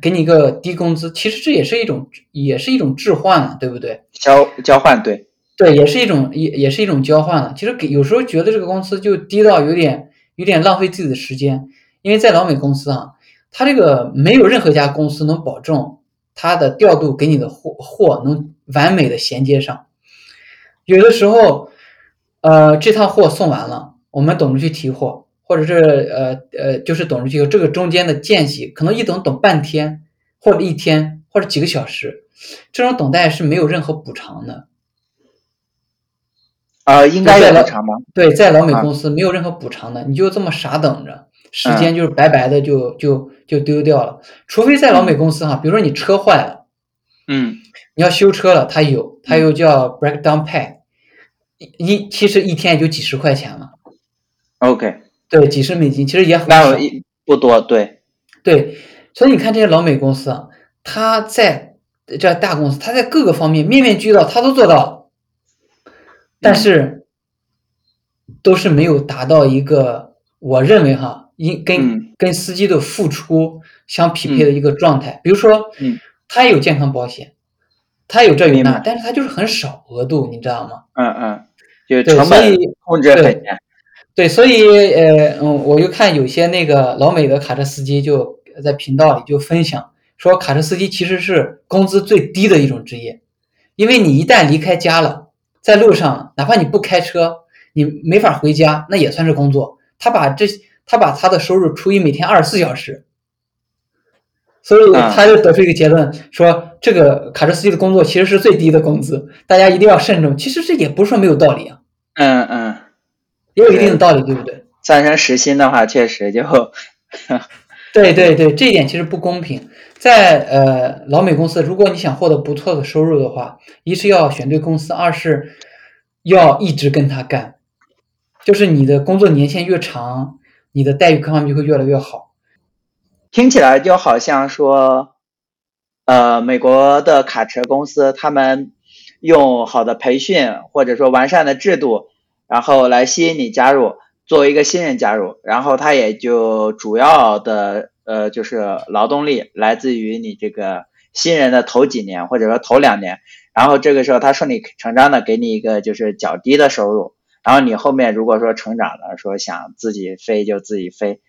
Speaker 1: 给你一个低工资，其实这也是一种也是一种置换了，对不对？
Speaker 2: 交交换对，
Speaker 1: 对，也是一种也也是一种交换了。其实给有时候觉得这个公司就低到有点有点浪费自己的时间，因为在老美公司啊，它这个没有任何一家公司能保证它的调度给你的货货能完美的衔接上。有的时候，呃，这趟货送完了，我们等着去提货，或者是呃呃，就是等着去这个中间的间隙，可能一等等半天，或者一天，或者几个小时，这种等待是没有任何补偿的。
Speaker 2: 呃，应该有补偿吗？
Speaker 1: 对，在老美
Speaker 2: 啊
Speaker 1: 公司没有任何补偿的，你就这么傻等着，时间就是白白的就就就丢掉了。除非在老美公司哈，比如说你车坏了，
Speaker 2: 嗯。
Speaker 1: 你要修车了，他有，他又叫 breakdown pay，一一其实一天也就几十块钱嘛
Speaker 2: ，，OK，
Speaker 1: 对，几十美金，其实也很少
Speaker 2: 不多，对，
Speaker 1: 对，所以你看这些老美公司啊，他在这大公司，他在各个方面面面俱到，他都做到了，但是都是没有达到一个我认为哈，应跟、
Speaker 2: 嗯
Speaker 1: 跟司机的付出相匹配的一个状态。比如说，
Speaker 2: 嗯，
Speaker 1: 他有健康保险，他有这有那，但是他就是很少额度，你知道吗？
Speaker 2: 嗯嗯，就成本控制很
Speaker 1: 对
Speaker 2: 严，
Speaker 1: 对，所以呃，嗯，我就看有些那个老美的卡车司机就在频道里就分享说，卡车司机其实是工资最低的一种职业，因为你一旦离开家了，在路上，哪怕你不开车，你没法回家，那也算是工作。他把这，他把他的收入除以每天二十四小时，所以
Speaker 2: 啊
Speaker 1: 他就得出一个结论，说这个卡车司机的工作其实是最低的工资，大家一定要慎重。其实这也不是说没有道理啊，
Speaker 2: 嗯嗯，
Speaker 1: 也有一定的道理，对不对？
Speaker 2: 算成时薪的话，确实就，(laughs)
Speaker 1: 对对对，这一点其实不公平。在呃老美公司，如果你想获得不错的收入的话，一是要选对公司，二是要一直跟他干，就是你的工作年限越长，你的待遇各方面就会越来越好。
Speaker 2: 听起来就好像说，呃，美国的卡车公司他们用好的培训或者说完善的制度，然后来吸引你加入，作为一个新人加入，然后他也就主要的呃就是劳动力来自于你这个新人的头几年或者说头两年，然后这个时候他顺理成章的给你一个就是较低的收入，然后你后面如果说成长了，说想自己飞就自己飞，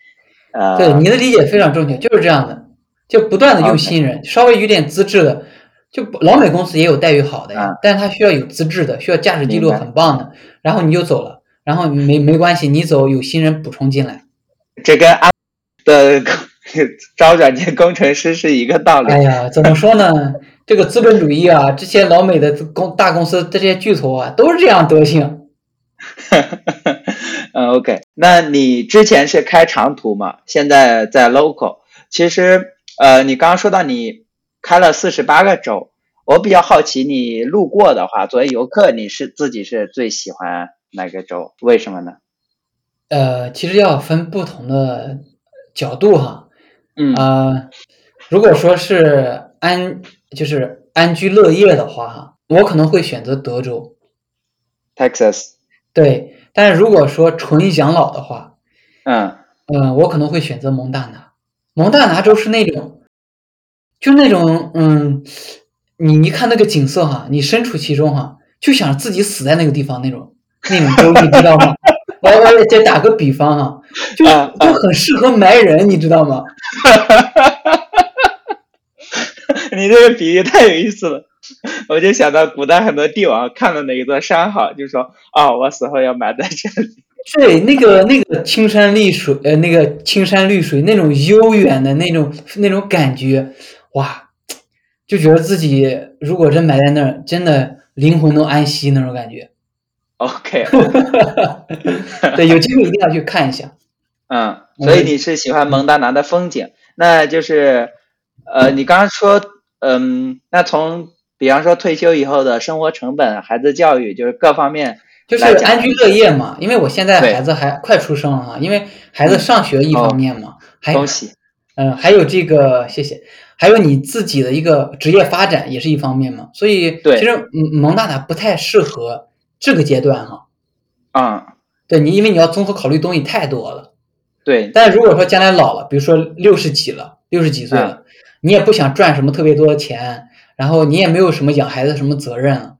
Speaker 2: 呃，
Speaker 1: 对你的理解非常正确，就是这样的，就不断的用新人，稍微有点资质的。就老美公司也有待遇好的呀，但是他需要有资质的，需要驾驶记录很棒的，然后你就走了，然后没没关系，你走有新人补充进来，
Speaker 2: 这跟阿的 (laughs) 招软件工程师是一个道理。
Speaker 1: 哎呀，怎么说呢？这个资本主义啊，这些老美的公大公司这些巨头啊，都是这样德行。(laughs)
Speaker 2: 嗯，OK，那你之前是开长途嘛？现在在 local，其实呃，你刚刚说到你。开了四十八个州，我比较好奇，你路过的话，作为游客，你是自己是最喜欢哪个州？为什么呢？
Speaker 1: 呃，其实要分不同的角度哈。
Speaker 2: 嗯。
Speaker 1: 啊，如果说是安，就是安居乐业的话哈，我可能会选择德州。
Speaker 2: Texas。
Speaker 1: 对，但是如果说纯养老的话，
Speaker 2: 嗯
Speaker 1: 嗯，我可能会选择蒙大拿。蒙大拿州是那种。就那种，嗯，你一看那个景色哈，你身处其中哈，就想自己死在那个地方那种那种州，你知道吗？我我再打个比方哈，就就很适合埋人，你知道吗？(laughs)
Speaker 2: 你这个比喻太有意思了，我就想到古代很多帝王看到哪一座山好，就说啊，我死后要埋在这里。(laughs)
Speaker 1: 对，那个那个青山绿水，呃，那个青山绿水那种悠远的那种那种感觉。哇，就觉得自己如果真埋在那儿，真的灵魂都安息那种感觉。(laughs)
Speaker 2: OK，
Speaker 1: 对，有机会一定要去看一下。(laughs)
Speaker 2: 嗯，所以你是喜欢蒙大拿的风景？那就是，呃，你刚刚说，嗯，那从比方说退休以后的生活成本、孩子教育，就是各方面，
Speaker 1: 就是安居乐业嘛。因为我现在孩子还快出生了哈，因为孩子上学一方面嘛，
Speaker 2: 恭喜。
Speaker 1: 嗯，还有这个，谢谢。还有你自己的一个职业发展也是一方面嘛，所以其实蒙大拿不太适合这个阶段哈。
Speaker 2: 啊，
Speaker 1: 对你，因为你要综合考虑东西太多了。
Speaker 2: 对，
Speaker 1: 但如果说将来老了，比如说六十几了，六十几岁了，你也不想赚什么特别多的钱，然后你也没有什么养孩子什么责任，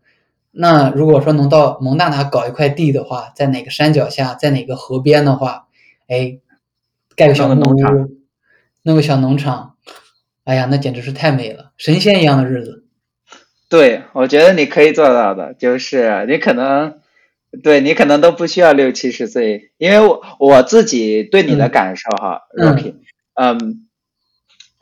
Speaker 1: 那如果说能到蒙大拿搞一块地的话，在哪个山脚下，在哪个河边的话，哎，盖个小
Speaker 2: 农场，
Speaker 1: 弄个小农场。哎呀，那简直是太美了，神仙一样的日子。
Speaker 2: 对，我觉得你可以做到的，就是你可能，对你可能都不需要六七十岁，因为我我自己对你的感受哈，Rocky，嗯，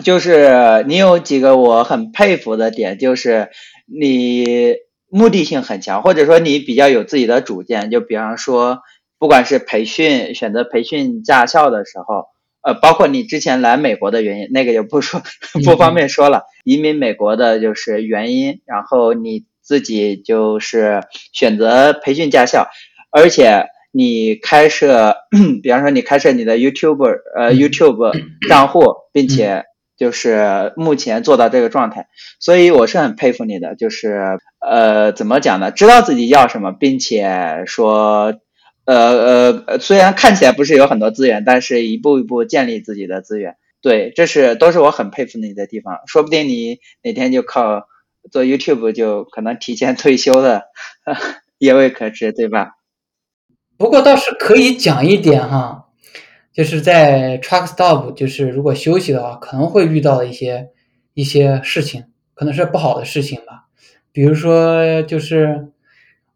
Speaker 2: 就是你有几个我很佩服的点，就是你目的性很强，或者说你比较有自己的主见，就比方说，不管是培训选择培训驾校的时候。呃，包括你之前来美国的原因，那个就不说，不方便说了。移民美国的就是原因，然后你自己就是选择培训驾校，而且你开设，(clears throat) 比方说你开设你的 YouTube 呃 YouTube 账户，并且就是目前做到这个状态，所以我是很佩服你的，就是呃怎么讲呢？知道自己要什么，并且说。呃呃，虽然看起来不是有很多资源，但是一步一步建立自己的资源，对，这是都是我很佩服你的地方。说不定你哪天就靠做 YouTube 就可能提前退休了，(laughs) 也未可知，对吧？
Speaker 1: 不过倒是可以讲一点哈，就是在 Truck Stop，就是如果休息的话，可能会遇到一些一些事情，可能是不好的事情吧。比如说，就是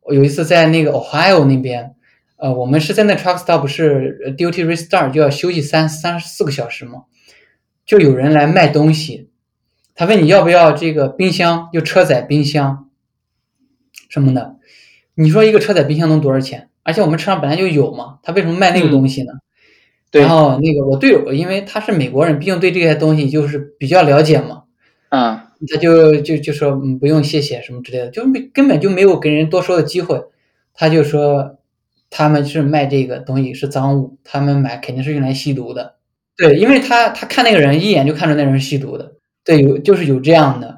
Speaker 1: 我有一次在那个 Ohio 那边。呃，我们是在那 truck stop 是 duty restart 就要休息三三四个小时嘛，就有人来卖东西，他问你要不要这个冰箱，就车载冰箱什么的，你说一个车载冰箱能多少钱？而且我们车上本来就有嘛，他为什么卖那个东西呢？然后那个我队友，因为他是美国人，毕竟对这些东西就是比较了解嘛，
Speaker 2: 嗯，
Speaker 1: 他就就就说嗯不用谢谢什么之类的，就没根本就没有跟人多说的机会，他就说。他们是卖这个东西是赃物，他们买肯定是用来吸毒的。对，因为他他看那个人一眼就看出那人是吸毒的。对，有就是有这样的。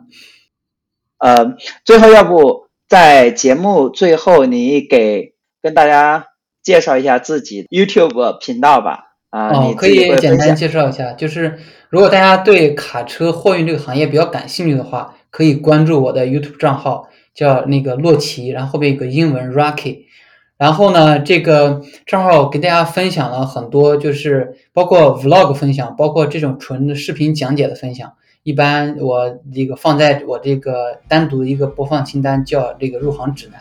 Speaker 2: 呃，最后要不在节目最后，你给跟大家介绍一下自己 YouTube 频道吧。啊，
Speaker 1: 哦，可以简单介绍一下，就是如果大家对卡车货运这个行业比较感兴趣的话，可以关注我的 YouTube 账号，叫那个洛奇，然后后面有个英文 Rocky。然后呢，这个账号给大家分享了很多，就是包括 Vlog 分享，包括这种纯的视频讲解的分享。一般我这个放在我这个单独的一个播放清单，叫这个入行指南。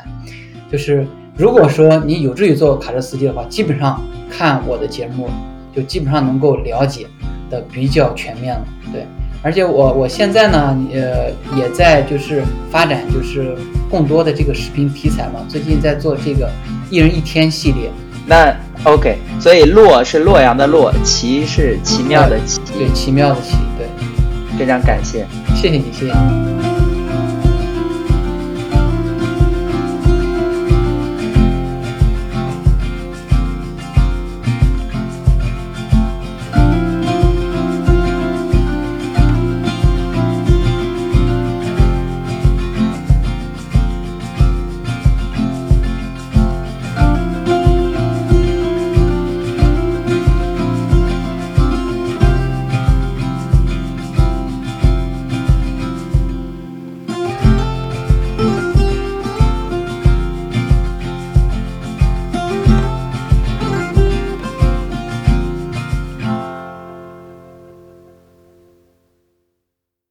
Speaker 1: 就是如果说你有志于做卡车司机的话，基本上看我的节目。就基本上能够了解的比较全面了，对，而且我我现在呢，呃，也在就是发展就是更多的这个视频题材嘛，最近在做这个一人一天系列。
Speaker 2: 那 OK，所以洛是洛阳的洛，奇是奇妙的奇，
Speaker 1: 对，奇妙的奇，对，
Speaker 2: 非常感谢，
Speaker 1: 谢谢你，谢谢你。